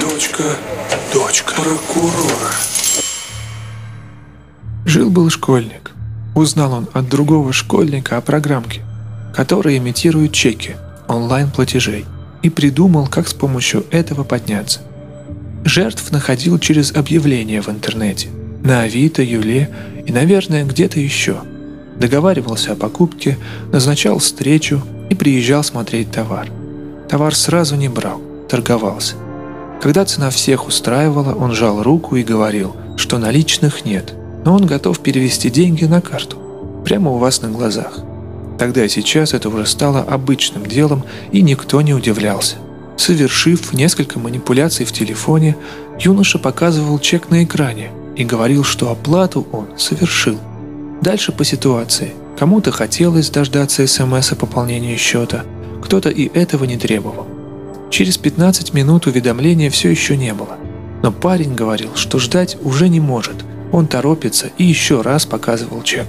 Дочка, дочка прокурора. Жил-был школьник. Узнал он от другого школьника о программке, которая имитирует чеки онлайн-платежей, и придумал, как с помощью этого подняться. Жертв находил через объявления в интернете, на Авито, Юле и, наверное, где-то еще. Договаривался о покупке, назначал встречу и приезжал смотреть товар. Товар сразу не брал, торговался. Когда цена всех устраивала, он жал руку и говорил, что наличных нет, но он готов перевести деньги на карту, прямо у вас на глазах. Тогда и сейчас это уже стало обычным делом, и никто не удивлялся. Совершив несколько манипуляций в телефоне, юноша показывал чек на экране и говорил, что оплату он совершил. Дальше по ситуации. Кому-то хотелось дождаться СМС о пополнении счета, кто-то и этого не требовал. Через 15 минут уведомления все еще не было. Но парень говорил, что ждать уже не может. Он торопится и еще раз показывал чек.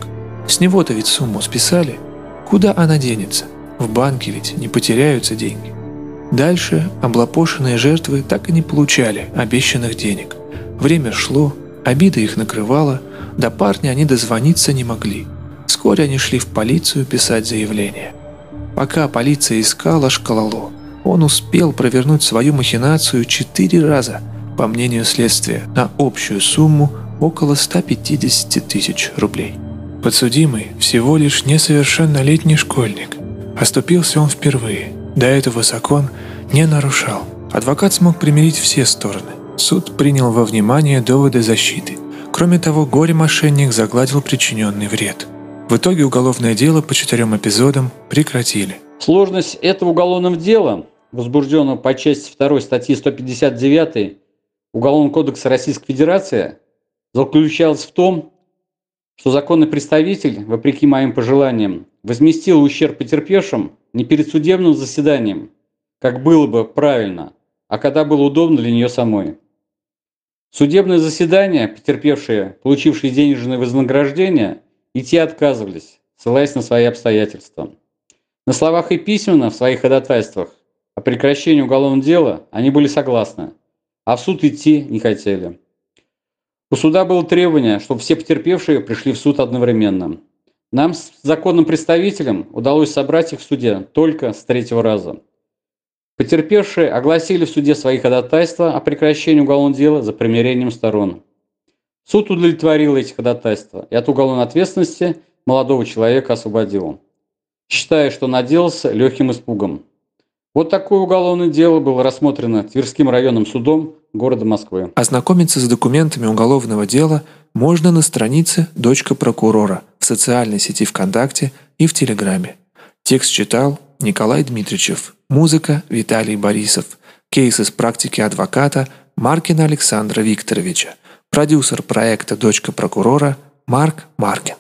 С него-то ведь сумму списали. Куда она денется? В банке ведь не потеряются деньги. Дальше облапошенные жертвы так и не получали обещанных денег. Время шло, обида их накрывала, до парня они дозвониться не могли. Вскоре они шли в полицию писать заявление. Пока полиция искала шкалало, он успел провернуть свою махинацию четыре раза, по мнению следствия, на общую сумму около 150 тысяч рублей. Подсудимый всего лишь несовершеннолетний школьник. Оступился он впервые. До этого закон не нарушал. Адвокат смог примирить все стороны. Суд принял во внимание доводы защиты. Кроме того, горе-мошенник загладил причиненный вред. В итоге уголовное дело по четырем эпизодам прекратили. Сложность этого уголовного дела возбужденного по части 2 статьи 159 Уголовного кодекса Российской Федерации, заключалась в том, что законный представитель, вопреки моим пожеланиям, возместил ущерб потерпевшим не перед судебным заседанием, как было бы правильно, а когда было удобно для нее самой. Судебное заседание, потерпевшие, получившие денежное вознаграждение, идти отказывались, ссылаясь на свои обстоятельства. На словах и письменно в своих ходатайствах о прекращении уголовного дела они были согласны, а в суд идти не хотели. У суда было требование, чтобы все потерпевшие пришли в суд одновременно. Нам с законным представителем удалось собрать их в суде только с третьего раза. Потерпевшие огласили в суде свои ходатайства о прекращении уголовного дела за примирением сторон. Суд удовлетворил эти ходатайства и от уголовной ответственности молодого человека освободил, считая, что наделался легким испугом. Вот такое уголовное дело было рассмотрено Тверским районным судом города Москвы. Ознакомиться с документами уголовного дела можно на странице «Дочка прокурора» в социальной сети ВКонтакте и в Телеграме. Текст читал Николай Дмитриевич. Музыка Виталий Борисов. Кейс из практики адвоката Маркина Александра Викторовича. Продюсер проекта «Дочка прокурора» Марк Маркин.